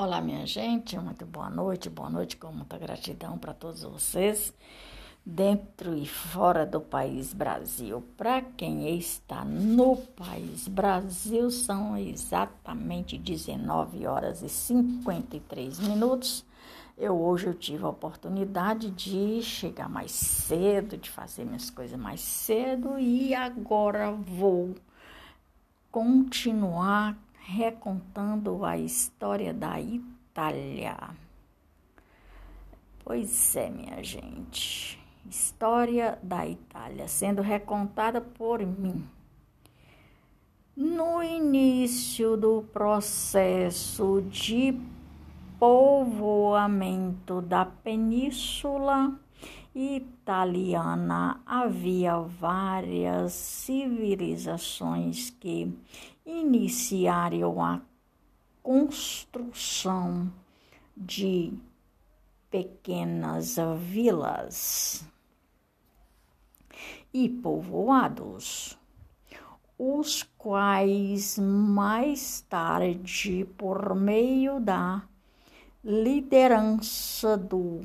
Olá, minha gente, muito boa noite, boa noite com muita gratidão para todos vocês, dentro e fora do país Brasil. Para quem está no país Brasil, são exatamente 19 horas e 53 minutos. Eu hoje eu tive a oportunidade de chegar mais cedo, de fazer minhas coisas mais cedo e agora vou continuar recontando a história da Itália. Pois é, minha gente, história da Itália sendo recontada por mim. No início do processo de povoamento da península italiana havia várias civilizações que iniciaram a construção de pequenas vilas e povoados, os quais mais tarde, por meio da liderança do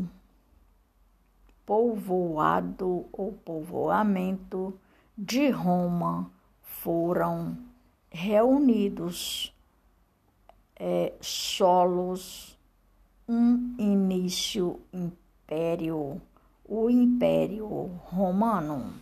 povoado ou povoamento de Roma foram reunidos é, solos um início império, o Império Romano.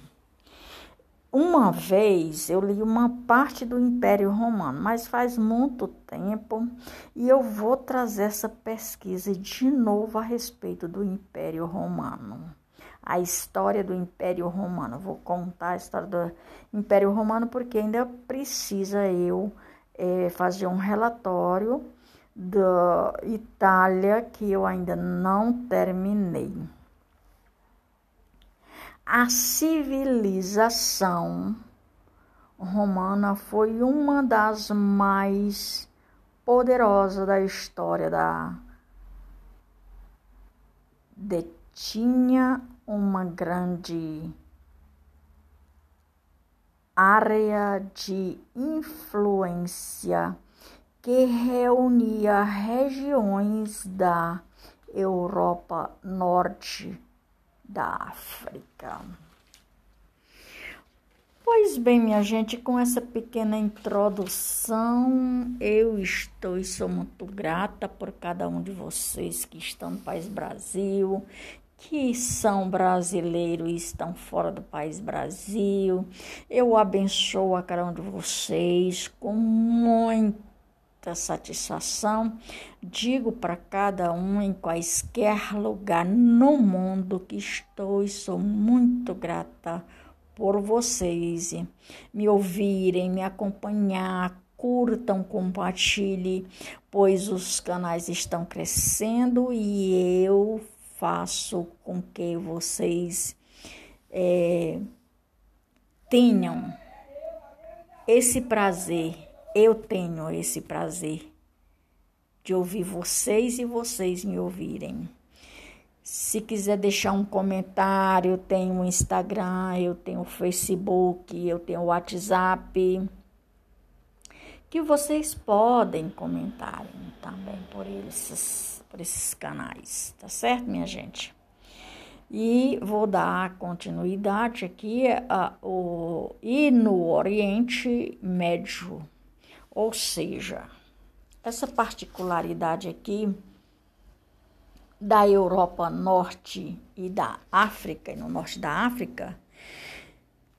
Uma vez eu li uma parte do Império Romano, mas faz muito tempo e eu vou trazer essa pesquisa de novo a respeito do Império Romano. A história do Império Romano. Vou contar a história do Império Romano porque ainda precisa eu é, fazer um relatório da Itália que eu ainda não terminei a civilização romana foi uma das mais poderosas da história da detinha uma grande área de influência que reunia regiões da Europa Norte da África. Pois bem, minha gente, com essa pequena introdução, eu estou e sou muito grata por cada um de vocês que estão no país Brasil, que são brasileiros e estão fora do país Brasil. Eu abençoo a cada um de vocês com muito muita satisfação. Digo para cada um em quaisquer lugar no mundo que estou e sou muito grata por vocês me ouvirem, me acompanhar, curtam, compartilhem, pois os canais estão crescendo e eu faço com que vocês é, tenham esse prazer eu tenho esse prazer de ouvir vocês e vocês me ouvirem. Se quiser deixar um comentário, eu tenho o Instagram, eu tenho o Facebook, eu tenho o WhatsApp, que vocês podem comentar também por esses, por esses canais, tá certo, minha gente? E vou dar continuidade aqui a, o, e no Oriente Médio ou seja, essa particularidade aqui da Europa Norte e da África, e no norte da África,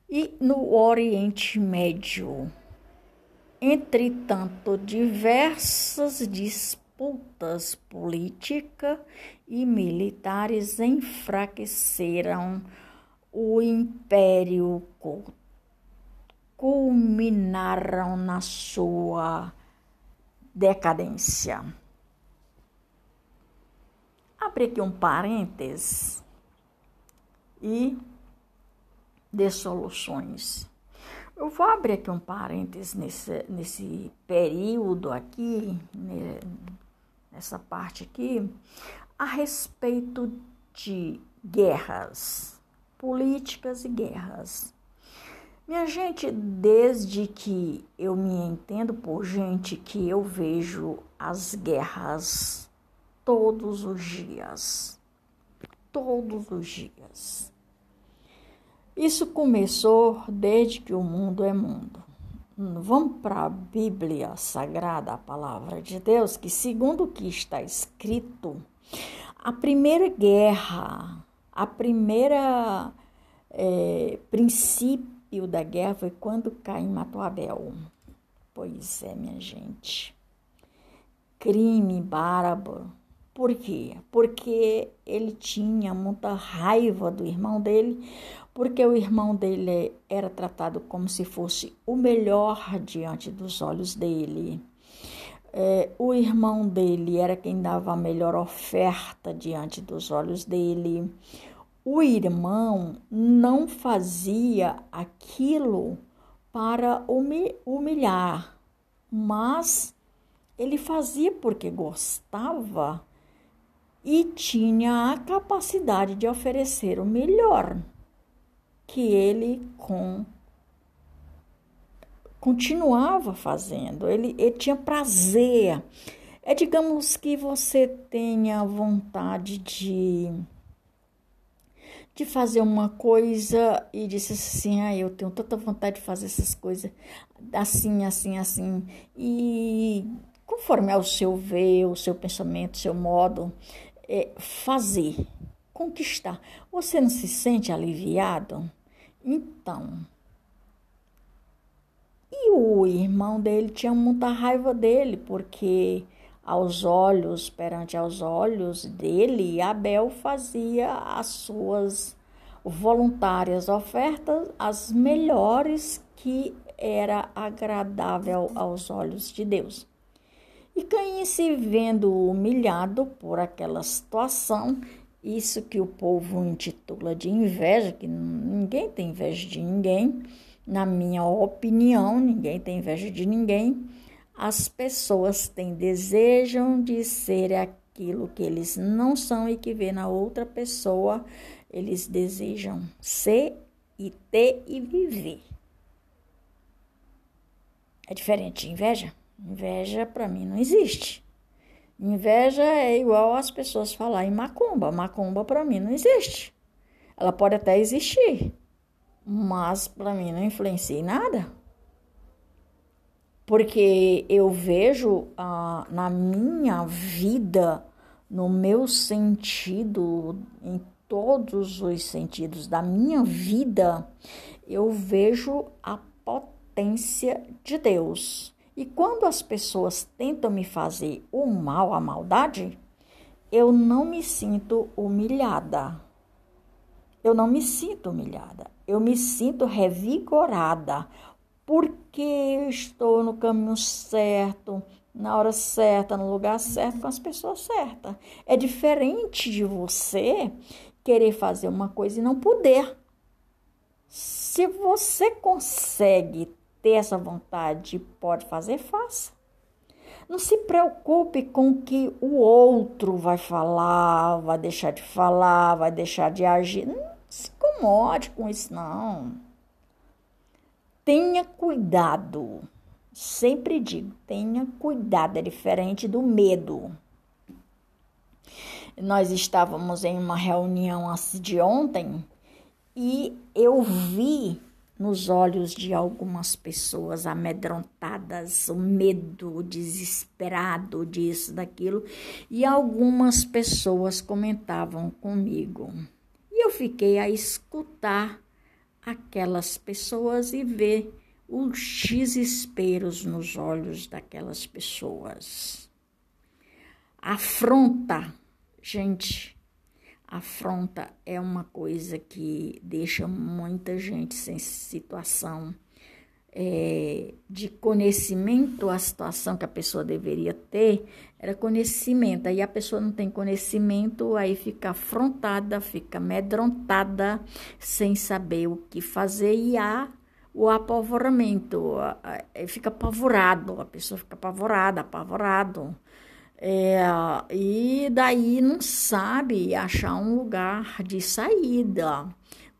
e no Oriente Médio. Entretanto, diversas disputas políticas e militares enfraqueceram o Império Culto culminaram na sua decadência. Abre aqui um parênteses e dê soluções. Eu vou abrir aqui um parênteses nesse, nesse período aqui, nessa parte aqui, a respeito de guerras, políticas e guerras. Minha gente, desde que eu me entendo por gente que eu vejo as guerras todos os dias. Todos os dias. Isso começou desde que o mundo é mundo. Vamos para a Bíblia Sagrada, a palavra de Deus, que segundo o que está escrito, a primeira guerra, a primeira é, princípio da guerra foi quando Caim matou Abel. Pois é, minha gente. Crime bárbaro. Por quê? Porque ele tinha muita raiva do irmão dele, porque o irmão dele era tratado como se fosse o melhor diante dos olhos dele. É, o irmão dele era quem dava a melhor oferta diante dos olhos dele. O irmão não fazia aquilo para humilhar, mas ele fazia porque gostava e tinha a capacidade de oferecer o melhor que ele com continuava fazendo, ele, ele tinha prazer. É, digamos que você tenha vontade de de fazer uma coisa e disse assim, ah, eu tenho tanta vontade de fazer essas coisas assim, assim, assim. E conforme é o seu ver, o seu pensamento, o seu modo, é, fazer, conquistar. Você não se sente aliviado? Então, e o irmão dele tinha muita raiva dele, porque aos olhos, perante aos olhos dele, Abel fazia as suas voluntárias ofertas, as melhores que era agradável aos olhos de Deus. E Caim se vendo humilhado por aquela situação, isso que o povo intitula de inveja, que ninguém tem inveja de ninguém, na minha opinião, ninguém tem inveja de ninguém. As pessoas têm desejam de ser aquilo que eles não são e que vê na outra pessoa, eles desejam ser e ter e viver. É diferente de inveja? Inveja para mim não existe. Inveja é igual as pessoas falar em macumba. Macumba para mim não existe. Ela pode até existir, mas para mim não influencia em nada. Porque eu vejo ah, na minha vida, no meu sentido, em todos os sentidos da minha vida, eu vejo a potência de Deus. E quando as pessoas tentam me fazer o mal, a maldade, eu não me sinto humilhada. Eu não me sinto humilhada. Eu me sinto revigorada, porque eu estou no caminho certo, na hora certa, no lugar certo, com as pessoas certas. É diferente de você querer fazer uma coisa e não poder. Se você consegue ter essa vontade e pode fazer, faça. Não se preocupe com o que o outro vai falar, vai deixar de falar, vai deixar de agir. Não se incomode com isso, não. Tenha cuidado. Sempre digo, tenha cuidado, é diferente do medo. Nós estávamos em uma reunião de ontem e eu vi nos olhos de algumas pessoas amedrontadas, o medo, o desesperado disso, daquilo, e algumas pessoas comentavam comigo. E eu fiquei a escutar aquelas pessoas e ver os desesperos nos olhos daquelas pessoas. Afronta, gente, afronta é uma coisa que deixa muita gente sem situação é, de conhecimento, a situação que a pessoa deveria ter era conhecimento. Aí a pessoa não tem conhecimento, aí fica afrontada, fica amedrontada, sem saber o que fazer e há o apavoramento, fica apavorado, a pessoa fica apavorada, apavorado. É, e daí não sabe achar um lugar de saída,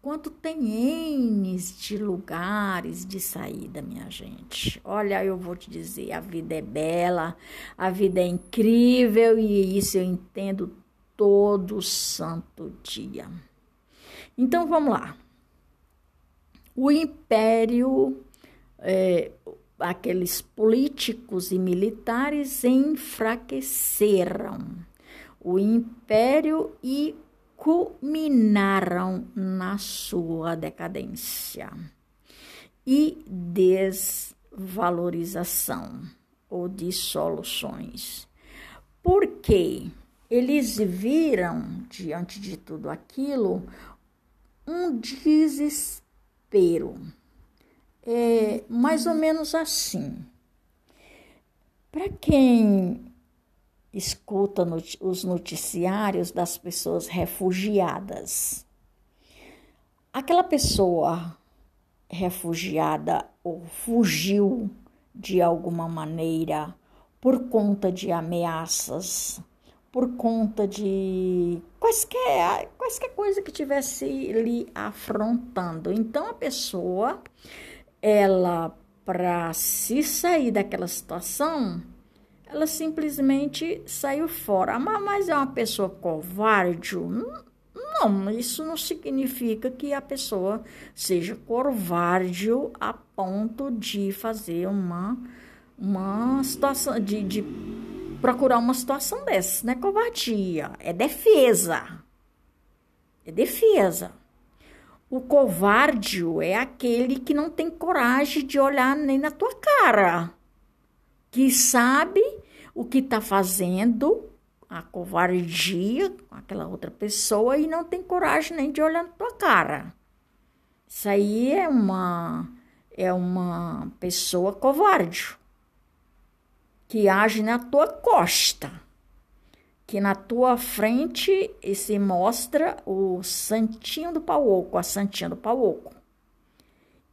quanto tem N de lugares de saída, minha gente. Olha, eu vou te dizer, a vida é bela, a vida é incrível e isso eu entendo todo santo dia. Então vamos lá. O império, é, aqueles políticos e militares enfraqueceram o império e culminaram na sua decadência e desvalorização ou dissoluções. Porque eles viram diante de tudo aquilo um desespero. É mais ou menos assim. Para quem escuta not os noticiários das pessoas refugiadas. Aquela pessoa refugiada ou fugiu de alguma maneira por conta de ameaças, por conta de quaisquer, quaisquer coisa que tivesse lhe afrontando. Então a pessoa, ela para se sair daquela situação, ela simplesmente saiu fora. Mas é uma pessoa covarde? Não, isso não significa que a pessoa seja covarde a ponto de fazer uma, uma situação, de, de procurar uma situação dessa. Não é covardia, é defesa. É defesa. O covarde é aquele que não tem coragem de olhar nem na tua cara, que sabe o que está fazendo, a covardia com aquela outra pessoa e não tem coragem nem de olhar na tua cara. Isso aí é uma é uma pessoa covarde que age na tua costa, que na tua frente se mostra o santinho do pau oco, a santinha do pau oco.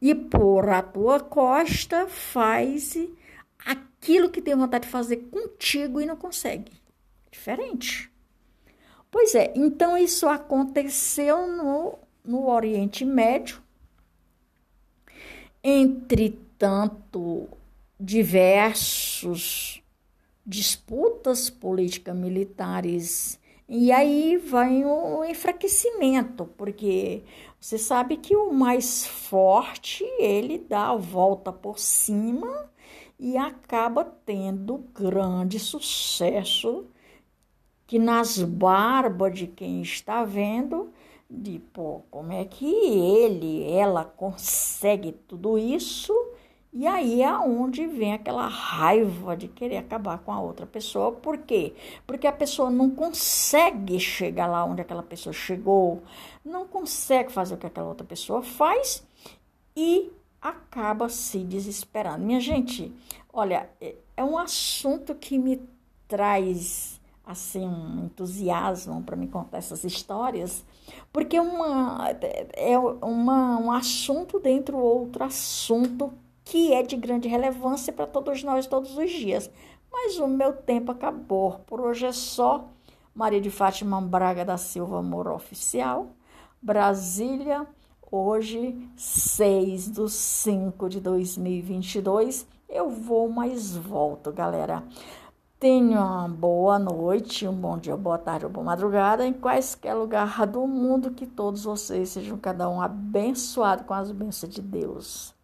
E por a tua costa faz aquilo que tem vontade de fazer contigo e não consegue. Diferente. Pois é, então isso aconteceu no, no Oriente Médio. Entretanto, diversos disputas políticas militares e aí vai o enfraquecimento, porque você sabe que o mais forte ele dá a volta por cima e acaba tendo grande sucesso que nas barbas de quem está vendo, de pô, como é que ele, ela consegue tudo isso? E aí é onde vem aquela raiva de querer acabar com a outra pessoa. Por quê? Porque a pessoa não consegue chegar lá onde aquela pessoa chegou, não consegue fazer o que aquela outra pessoa faz e acaba se desesperando. Minha gente, olha, é, é um assunto que me traz assim um entusiasmo para me contar essas histórias, porque é uma, é uma, um assunto dentro outro assunto que é de grande relevância para todos nós todos os dias. Mas o meu tempo acabou. Por hoje é só. Maria de Fátima Braga da Silva Amor Oficial, Brasília, Hoje, 6 de 5 de 2022, eu vou, mas volto, galera. Tenha uma boa noite, um bom dia, boa tarde ou boa madrugada, em quaisquer lugar do mundo, que todos vocês sejam cada um abençoado com as bênçãos de Deus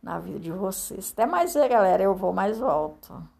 na vida de vocês. Até mais, galera. Eu vou, mais volto.